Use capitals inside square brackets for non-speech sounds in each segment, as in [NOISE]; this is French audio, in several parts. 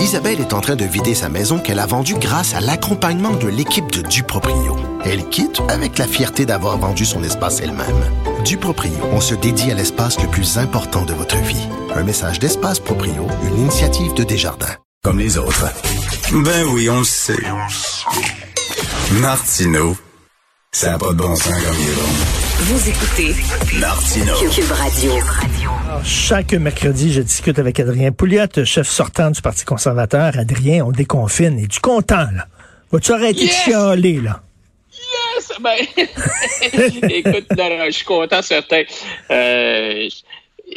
Isabelle est en train de vider sa maison qu'elle a vendue grâce à l'accompagnement de l'équipe de Duproprio. Elle quitte avec la fierté d'avoir vendu son espace elle-même. Duproprio, on se dédie à l'espace le plus important de votre vie. Un message d'Espace Proprio, une initiative de Desjardins. Comme les autres. Ben oui, on le sait. Martineau, ça n'a pas de bon sens comme il est. Vous écoutez Martineau. Cube Radio. Alors, chaque mercredi, je discute avec Adrien Pouliot, chef sortant du Parti conservateur. Adrien, on déconfine. Es-tu content, là? Vas-tu arrêter Yes! de chialer, là? Yes! Ben, [LAUGHS] écoute, non, non, je suis content, certain. Euh,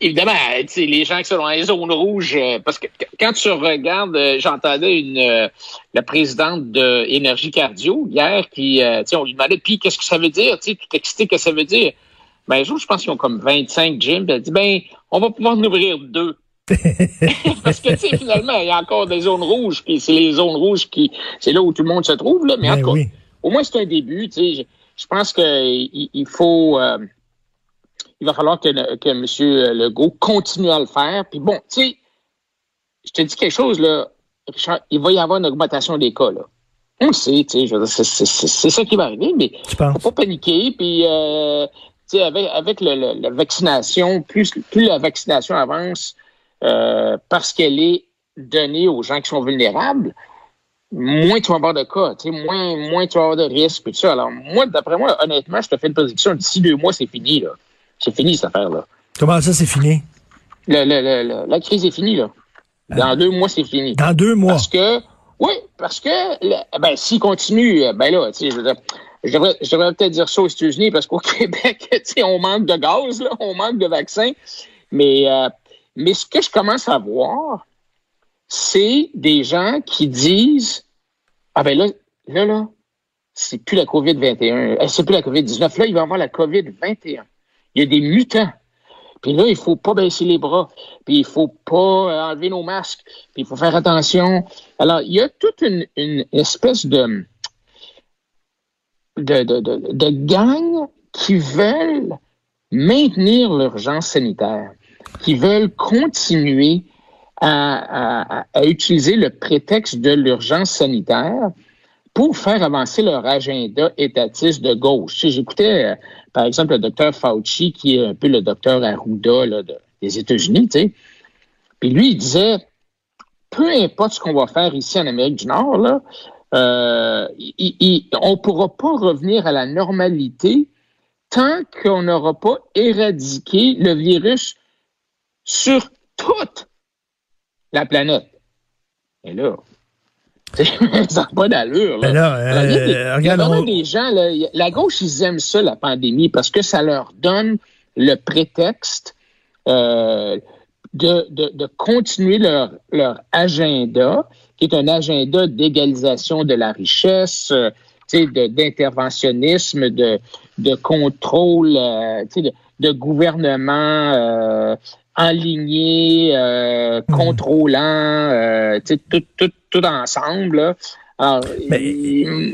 évidemment, tu sais, les gens qui sont dans les zones rouges, euh, parce que qu- quand tu regardes, euh, j'entendais une euh, la présidente de Énergie Cardio hier qui, tu sais, on lui demandait, puis qu'est-ce que ça veut dire? Tu sais, tout excité, qu'est-ce que ça veut dire? Ben, un jour, je pense qu'ils ont comme 25 gyms. Elle dit, ben, on va pouvoir en ouvrir deux. [LAUGHS] Parce que, tu sais, finalement, il y a encore des zones rouges, puis c'est les zones rouges qui, c'est là où tout le monde se trouve, là. Mais en Ben tout cas, oui. au moins c'est un début. Tu sais, je, pense que il, il faut, euh, il va falloir que, que M. Legault continue à le faire. Puis bon, tu sais, je te dis quelque chose là, Richard, il va y avoir une augmentation des cas là. On le sait, tu sais, c'est- ça qui va arriver, mais Tu penses? faut pas paniquer. Puis, euh, tu sais, avec, avec le- le- la vaccination, plus, plus la vaccination avance, euh, parce qu'elle est donnée aux gens qui sont vulnérables, moins tu vas avoir de cas, tu sais, moins, moins tu vas avoir de risques, puis tout ça. Alors, moi, d'après moi, honnêtement, je te fais une prédiction, d'ici deux mois, c'est fini, là. C'est fini, cette affaire-là. Comment ça, c'est fini? Le- le- le- le- la crise est finie, là. Dans deux mois, c'est fini. Dans deux mois. Parce que, oui, parce que, ben, s'il continue, euh, ben là, tu sais, je veux dire, je devrais, peut-être dire ça aux États-Unis parce qu'au [LAUGHS] Québec, tu sais, on manque de gaz, là, on manque de vaccins. Mais, euh, mais ce que je commence à voir, c'est des gens qui disent, ah ben là, là, là, c'est plus la COVID-21, euh, c'est plus la COVID-19, là, il va y avoir la COVID-21. Il y a des mutants. Puis là, il faut pas baisser les bras. Puis il faut pas enlever nos masques. Puis il faut faire attention. Alors, il y a toute une, une espèce de, de, de, de, de gang qui veulent maintenir l'urgence sanitaire, qui veulent continuer à, à- à utiliser le prétexte de l'urgence sanitaire pour faire avancer leur agenda étatiste de gauche. Tu sais, J'écoutais, euh, par exemple, le docteur Fauci, qui est un peu le docteur Arruda là, de- des États-Unis. Puis lui, il disait, peu importe ce qu'on va faire ici en Amérique du Nord, là, euh, on ne pourra pas revenir à la normalité tant qu'on n'aura pas éradiqué le virus sur toute la planète. Et là, [LAUGHS] ça n'a pas d'allure. Là. Ben là, des- euh, a regarde, on- des gens, là, la gauche, ils aiment ça, la pandémie, parce que ça leur donne le prétexte euh, de, de, de continuer leur, leur agenda, qui est un agenda d'égalisation de la richesse, euh, de- d'interventionnisme, de, de contrôle, euh, de, de gouvernement euh, enligné, euh, contrôlant, euh, tout, tout, tout ensemble. là. Alors, Mais- euh,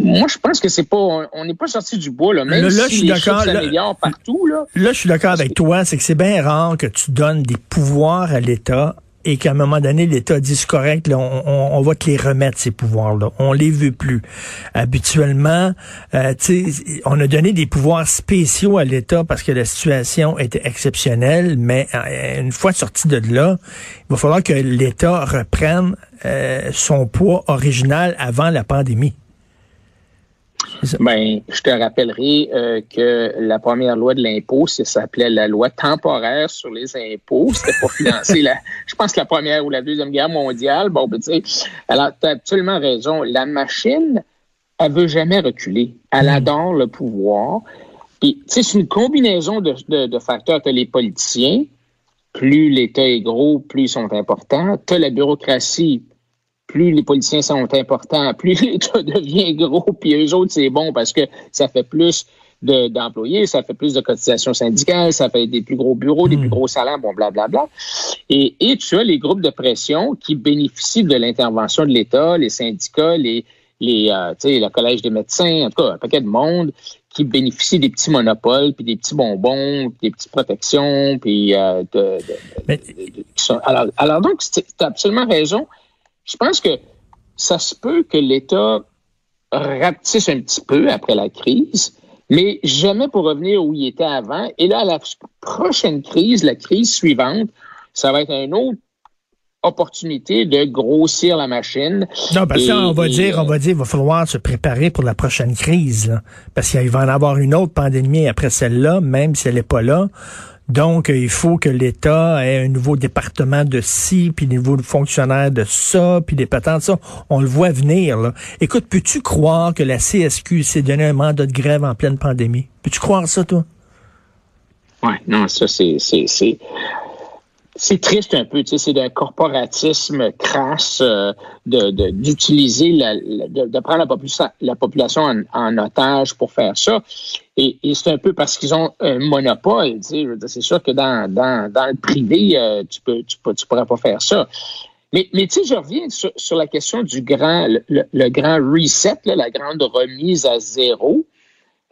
moi, je pense que c'est pas, on- n'est pas sorti du bois là, même Là, je suis les là- s'améliorent partout là. Là, je suis d'accord avec toi, c'est que c'est bien rare que tu donnes des pouvoirs à l'État et qu'à un moment donné, l'État dit correct, là, on, on- on va te les remettre, ces pouvoirs-là. On les veut plus. Habituellement, euh, on a donné des pouvoirs spéciaux à l'État parce que la situation était exceptionnelle, mais euh, une fois sorti de là, il va falloir que l'État reprenne euh, son poids original avant la pandémie. Ben, je te rappellerai euh, que la première loi de l'impôt, ça s'appelait la loi temporaire sur les impôts. C'était pour financer la, [LAUGHS] je pense, la première ou la deuxième guerre mondiale. Bon, ben, tu sais, alors, tu as absolument raison. La machine, elle veut jamais reculer. Elle adore le pouvoir. Puis, tu sais, c'est une combinaison de, de, de facteurs. Tu les politiciens. Plus l'État est gros, plus ils sont importants. Tu la bureaucratie plus les politiciens sont importants, plus l'État devient gros, puis eux autres, c'est bon parce que ça fait plus de- d'employés, ça fait plus de cotisations syndicales, ça fait des plus gros bureaux, des plus gros salaires, bon, blablabla. Et, et tu as les groupes de pression qui bénéficient de l'intervention de l'État, les syndicats, les, les, euh, tu sais, le collège des médecins, en tout cas, un paquet de monde qui bénéficient des petits monopoles, puis des petits bonbons, puis des petites protections, puis euh, de, de- Mais- de- alors, alors donc, tu as absolument raison je pense que ça se peut que l'État rapetisse un petit peu après la crise, mais jamais pour revenir où il était avant. Et là, la prochaine crise, la crise suivante, ça va être un autre opportunité de grossir la machine. Non, parce qu'on va dire, on va dire, il va falloir se préparer pour la prochaine crise, parce qu'il va en avoir une autre pandémie après celle-là, même si elle n'est pas là. Donc, il faut que l'État ait un nouveau département de ci, puis des nouveaux fonctionnaires de ça, puis des patents de ça. On le voit venir. Là. Écoute, peux-tu croire que la CSQ s'est donné un mandat de grève en pleine pandémie? Peux-tu croire ça, toi? Oui, non, ça, c'est c'est triste un peu, tu sais, c'est d'un corporatisme crasse euh, de d'utiliser la, de, prendre la population, la population en, otage pour faire ça. Et, c'est un peu parce qu'ils ont un monopole, tu sais, c'est sûr que dans, dans, dans le privé, euh, tu peux tu, peux, tu pourrais pas faire ça. Mais, mais tu sais, je reviens sur, sur, la question du grand, le, grand reset, la grande remise à zéro.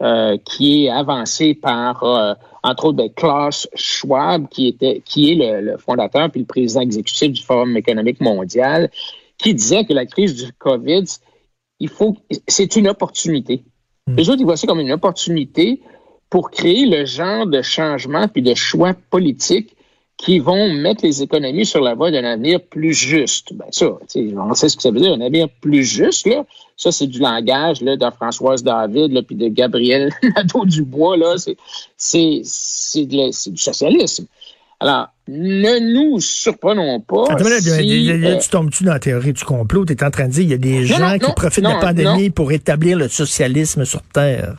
Euh, qui est avancé par, euh, entre autres, ben, Klaus Schwab, qui, était, qui est le, fondateur puis le président exécutif du Forum économique mondial, qui disait que la crise du COVID, il faut, c'est une opportunité. Hmm. Les autres, ils voient ça comme une opportunité pour créer le genre de changement puis de choix politiques qui vont mettre les économies sur la voie d'un avenir plus juste. Ben ça, on sait ce que ça veut dire, un avenir plus juste, là. Ça, c'est du langage là, de Françoise David, là, puis de Gabriel [LAUGHS] Nadeau-Dubois, là. C'est, c'est, c'est, du socialisme. Alors, ne nous surprenons pas. Attends, là, tu tombes-tu dans la théorie du complot? Tu es en train de dire qu'il y a des gens qui profitent de la pandémie pour établir le socialisme sur Terre.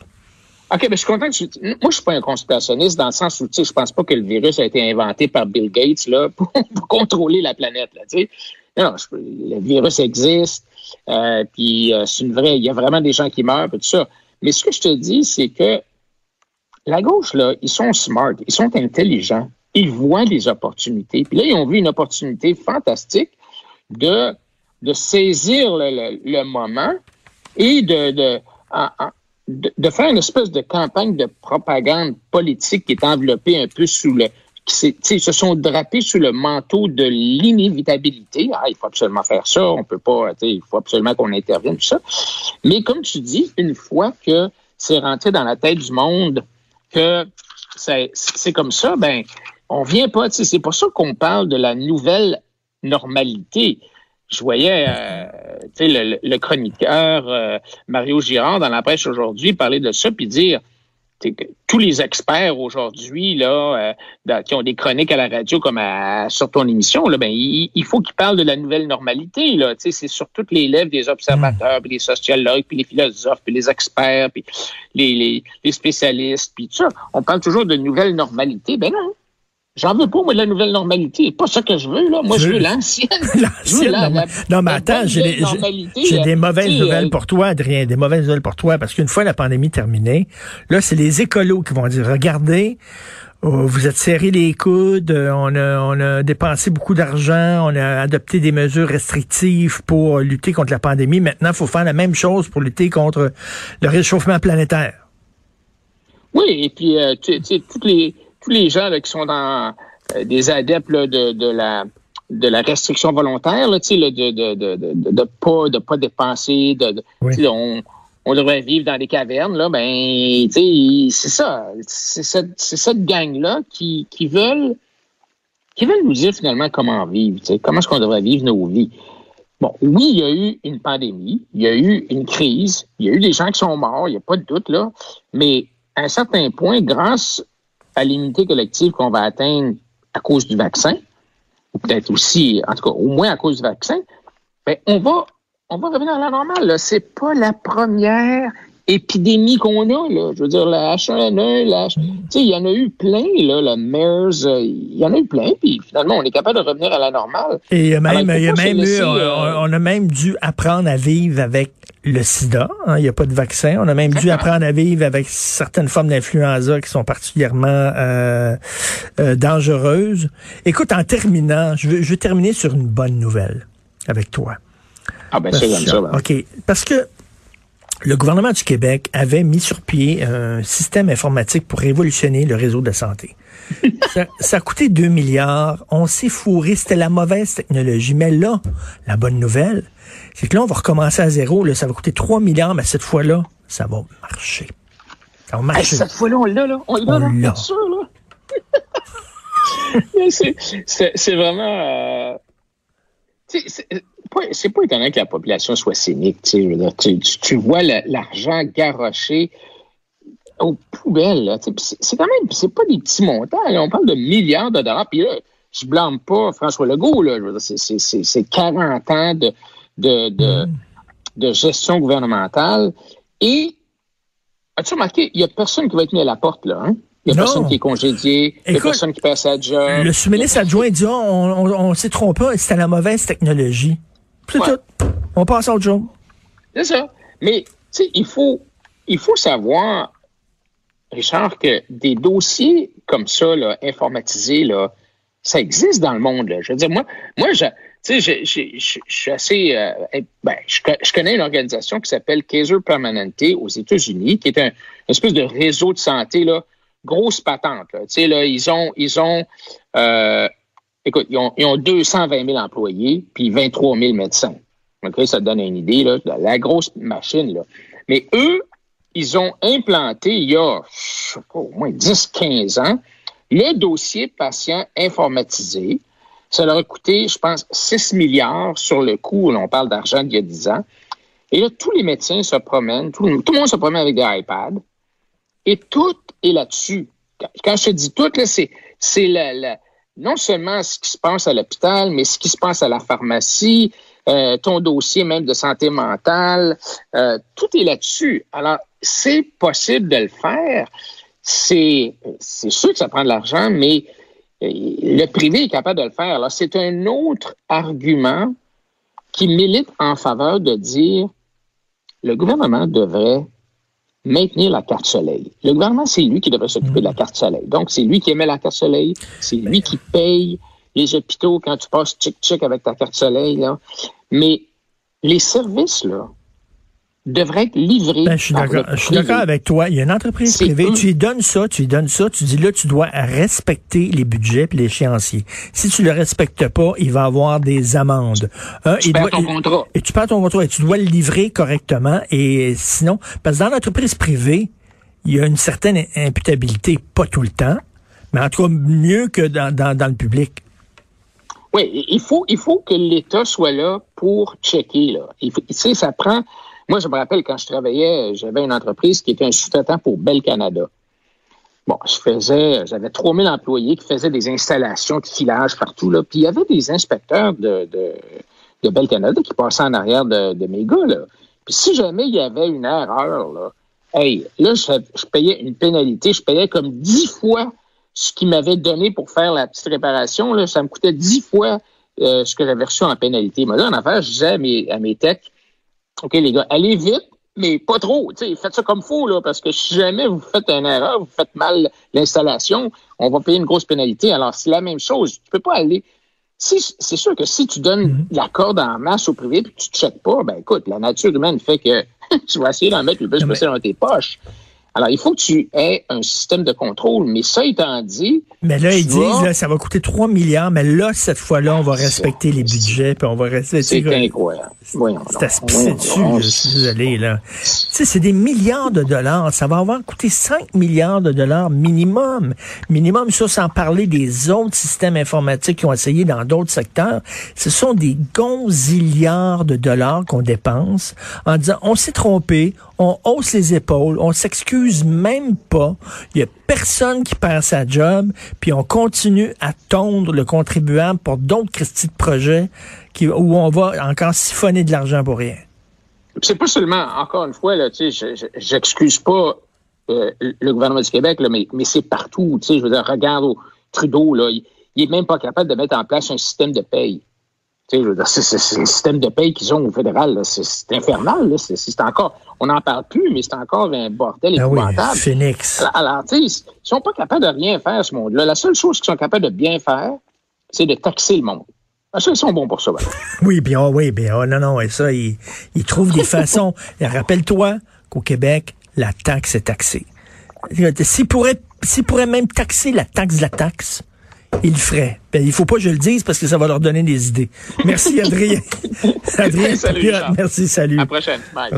OK, mais je suis content que tu... Moi, je suis pas un conspirationniste dans le sens où, tu sais, je pense pas que le virus a été inventé par Bill Gates, là, [LAUGHS] pour, contrôler la planète, là, tu sais. Non, le virus existe, euh, puis euh, c'est une vraie... Il y a vraiment des gens qui meurent, tout ça. Mais ce que je te dis, c'est que la gauche, là, ils sont smart, ils sont intelligents, ils voient des opportunités. Puis là, ils ont vu une opportunité fantastique de, de saisir le, le, moment et de, de de, faire une espèce de campagne de propagande politique qui est enveloppée un peu sous le qui se sont drapés sous le manteau de l'inévitabilité. Ah, il faut absolument faire ça, on peut pas, il faut absolument qu'on intervienne, tout ça. Mais comme tu dis, une fois que c'est rentré dans la tête du monde que c'est comme ça, ben, on vient pas, c'est pour ça qu'on parle de la nouvelle normalité je voyais euh, le, le, chroniqueur euh, Mario Girard dans la presse aujourd'hui parler de ça, puis dire tous les experts aujourd'hui là euh, qui ont des chroniques à la radio comme à, sur ton émission là ben il, faut qu'ils parlent de la nouvelle normalité là. C'est sur toutes les lèvres des observateurs puis les sociologues puis les philosophes puis les experts puis les, les, les spécialistes puis tout ça. On parle toujours de nouvelle normalité. Ben non J'en veux pas, moi, de la nouvelle normalité. Pas ça que je veux, là. Moi, je veux l'ancienne. [LAUGHS] l'ancienne. non, mais attends, j'ai des, des mauvaises nouvelles euh, pour toi, Adrien. Des mauvaises nouvelles pour toi. Parce qu'une fois la pandémie terminée, là, c'est les écolos qui vont dire, regardez, oh, vous êtes serré les coudes, euh, on a, on a dépensé beaucoup d'argent, on a adopté des mesures restrictives pour lutter contre la pandémie. Maintenant, il faut faire la même chose pour lutter contre le réchauffement planétaire. Oui, et puis, euh, tu sais, toutes les tous les gens qui sont dans euh, des adeptes de, de, la de la restriction volontaire, là, de, de, de, de, de, pas de pas dépenser, de, on, on devrait vivre dans des cavernes, là, ben c'est ça. C'est cette, cette gang-là qui, qui veulent qui veulent nous dire finalement comment vivre, comment est-ce qu'on devrait vivre nos vies. Bon, oui, il y a eu une pandémie, il y a eu une crise, il y a eu des gens qui sont morts, il n'y a pas de doute, là, mais à un certain point, grâce à l'unité collective qu'on va atteindre à cause du vaccin, ou peut-être aussi, en tout cas, au moins à cause du vaccin, ben, on va, on va revenir à la normale. C'est pas la première épidémie qu'on a, là. Je veux dire, la H1N1, la Tu sais, il y en a eu plein, là, la MERS, euh, il y en a eu plein, puis finalement, on est capable de revenir à la normale. Et il y a même, il y a même eu, euh, on, a même dû apprendre à vivre avec le sida. Hein, il n'y a pas de vaccin. On a même dû apprendre à vivre avec certaines formes d'influenza qui sont particulièrement euh, euh, dangereuses. Écoute, en terminant, je veux, je veux terminer sur une bonne nouvelle avec toi. Ah ben c'est comme ça. OK. Parce que le gouvernement du Québec avait mis sur pied un système informatique pour révolutionner le réseau de santé. [LAUGHS] ça, ça, a coûté 2 milliards. On s'est fourré. C'était la mauvaise technologie. Mais là, la bonne nouvelle, c'est que là, on va recommencer à zéro. Là, ça va coûter 3 milliards, mais cette fois-là, ça va marcher. Ça va marcher. cette fois-là, on l'a, là. On l'a, là. [LAUGHS] c'est vraiment... Euh c'est pas étonnant que la population soit cynique. Tu, tu, vois l'argent garoché aux poubelles. C'est quand même, c'est pas des petits montants. on parle de milliards de dollars. Puis là, je blâme pas François Legault. C'est 40 ans de, de, de, mm. de, gestion gouvernementale. Et as-tu remarqué, il y a personne qui va être mis à la porte, là. Hein? Il n'y a personne qui est congédié. Il n'y a personne qui perd sa job. Le sous-ministre adjoint dit, oh, on, on, s'est trompé, c'était la mauvaise technologie. C'est tout. On passe à autre chose. C'est ça. Mais, tu sais, il faut, il faut savoir, Richard, que des dossiers comme ça, là, informatisés, là, ça existe dans le monde. Là. Je veux dire, moi, moi je, tu sais, je, suis assez, euh, ben, je, connais une organisation qui s'appelle Kaiser Permanente aux États-Unis, qui est un une espèce de réseau de santé là, grosse patente. Là. Tu sais, là, ils ont, ils ont, euh, écoute, ils ont, ils ont 220 000 employés, puis 23 000 médecins. Okay, ça donne une idée, là, la grosse machine. Là. Mais eux, ils ont implanté il y a, je sais pas, au moins 10-15 ans, le dossier patient informatisé. Ça leur a coûté, je pense, 6 milliards sur le coup. on parle d'argent d'il y a 10 ans. Et là, tous les médecins se promènent, tout, le monde se promène avec des iPads. Et tout est là-dessus. Quand je te dis tout, c'est, c'est non seulement ce qui se passe à l'hôpital, mais ce qui se passe à la pharmacie, euh, ton dossier même de santé mentale, euh, tout est là-dessus. Alors, c'est possible de le faire. C'est, c'est sûr que ça prend de l'argent, mais euh, le privé est capable de le faire. Alors, c'est un autre argument qui milite en faveur de dire le gouvernement devrait maintenir la carte soleil. Le gouvernement, c'est lui qui devrait s'occuper de la mm. carte soleil. Donc, c'est lui qui émet la carte soleil, c'est lui qui paye les hôpitaux quand tu passes chic-chic avec ta carte soleil. Là. Mais les services, là, devrait être livré. Ben, je suis d'accord avec toi. Il y a une entreprise privée, tu lui donnes ça, tu lui donnes ça, tu dis là, tu dois respecter les budgets et l'échéancier. Si tu le respectes pas, il va avoir des amendes. tu perds ton contrat. Et tu perds ton contrat et tu dois le livrer correctement. Et sinon, parce que dans l'entreprise privée, il y a une certaine imputabilité, pas tout le temps, mais en tout cas mieux que dans, dans, le public. Oui, il faut, il faut que l'État soit là pour checker. Là. Il faut, tu sais, ça prend moi, je me rappelle quand je travaillais, j'avais une entreprise qui était un sous-traitant pour Bel Canada. Bon, je faisais, j'avais 3000 employés qui faisaient des installations de filage partout, là. Puis il y avait des inspecteurs de, de, de Bel Canada qui passaient en arrière de, de mes gars, là. Puis si jamais il y avait une erreur, là, hey, là, je, payais une pénalité. Je payais comme dix fois ce qu'ils m'avaient donné pour faire la petite réparation, là. Ça me coûtait dix fois euh, ce que j'avais reçu en pénalité. Moi, là, en affaire, je disais à mes, à mes techs, OK, les gars, allez vite, mais pas trop. faites ça comme faut, là, parce que si jamais vous faites une erreur, vous faites mal l'installation, on va payer une grosse pénalité. Alors, c'est la même chose. Tu peux pas aller. Si, c'est sûr que si tu donnes mm-hmm. la corde en masse au privé et que tu ne checkes pas, ben écoute, la nature humaine fait que [LAUGHS] tu vas essayer d'en mettre le plus possible dans tes poches. Alors, il faut que tu aies un système de contrôle. Mais ça étant dit. Mais là, ils disent, là, ça va coûter 3 milliards, mais là, cette fois-là, on va respecter les budgets, puis on va rester. C'est incroyable. C'est à se pisser dessus, je suis désolé, là. Tu sais, c'est des milliards de dollars. Ça va avoir coûté 5 milliards de dollars minimum. Minimum, ça, sans parler des autres systèmes informatiques qui ont essayé dans d'autres secteurs. Ce sont des gonzillards de dollars qu'on dépense en disant, on s'est trompé, on hausse les épaules, on s'excuse même pas. Il y a personne qui perd sa job, puis on continue à tondre le contribuable pour d'autres Christie de projets où on va encore siphonner de l'argent pour rien. C'est pas seulement, encore une fois, là, j'excuse pas euh, le gouvernement du Québec, mais, c'est partout. Je veux dire, regarde au Trudeau, là, il, il est même pas capable de mettre en place un système de paye. C'est le système de paye qu'ils ont au fédéral. C'est infernal. Encore, on n'en parle plus, mais c'est encore un bordel ah épouvantable. Oui, Phoenix. Alors, ils sont pas capables de rien faire, ce monde-là. La seule chose qu'ils sont capables de bien faire, c'est de taxer le monde. Ah, ça, ils sont bons pour ça. [LAUGHS] oui, bien, oui, bien, non, non, et ça, ils, ils trouvent des façons. [LAUGHS] Rappelle-toi qu'au Québec, la taxe est taxée. S'ils pourraient, s'ils pourraient même taxer la taxe de la taxe, ils le feraient. Ben, il faut pas que je le dise parce que ça va leur donner des idées. Merci, Adrien. [LAUGHS] Adrien, salut, merci, salut. À la prochaine. Bye.